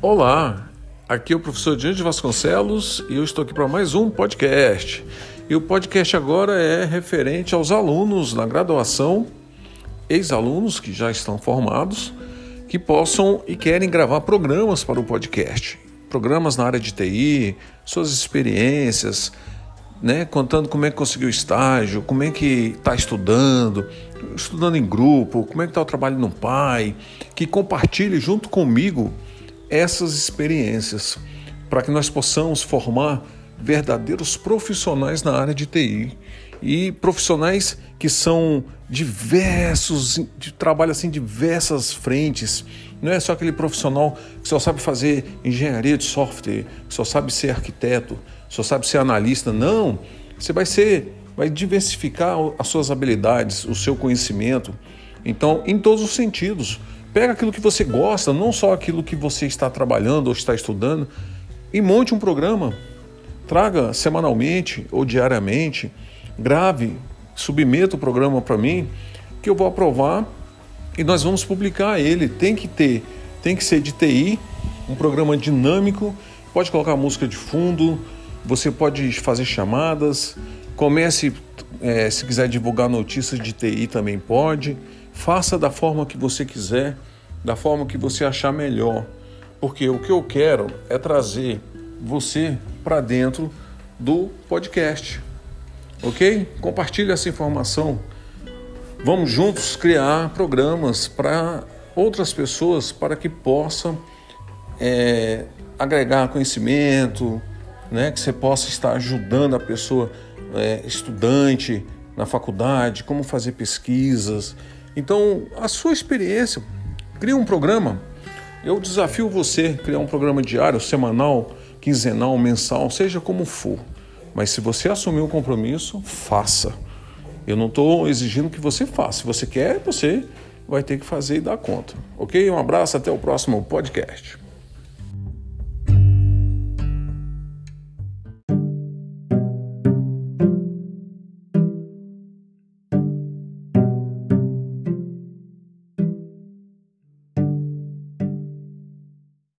Olá, aqui é o professor Diante Vasconcelos e eu estou aqui para mais um podcast. E o podcast agora é referente aos alunos na graduação, ex-alunos que já estão formados, que possam e querem gravar programas para o podcast. Programas na área de TI, suas experiências, né, contando como é que conseguiu estágio, como é que está estudando, estudando em grupo, como é que está o trabalho no pai, que compartilhe junto comigo essas experiências para que nós possamos formar verdadeiros profissionais na área de TI e profissionais que são diversos, de trabalho assim diversas frentes. Não é só aquele profissional que só sabe fazer engenharia de software, que só sabe ser arquiteto, só sabe ser analista. Não, você vai ser, vai diversificar as suas habilidades, o seu conhecimento. Então, em todos os sentidos, Pega aquilo que você gosta, não só aquilo que você está trabalhando ou está estudando, e monte um programa. Traga semanalmente ou diariamente, grave, submeta o programa para mim, que eu vou aprovar e nós vamos publicar ele. Tem que ter, tem que ser de TI, um programa dinâmico, pode colocar música de fundo, você pode fazer chamadas, comece, é, se quiser divulgar notícias de TI também pode. Faça da forma que você quiser, da forma que você achar melhor, porque o que eu quero é trazer você para dentro do podcast. Ok? Compartilhe essa informação. Vamos juntos criar programas para outras pessoas para que possam é, agregar conhecimento, né? que você possa estar ajudando a pessoa é, estudante na faculdade, como fazer pesquisas então, a sua experiência, cria um programa. Eu desafio você a criar um programa diário, semanal, quinzenal, mensal, seja como for. Mas se você assumir o compromisso, faça. Eu não estou exigindo que você faça. Se você quer, você vai ter que fazer e dar conta. Ok? Um abraço, até o próximo podcast.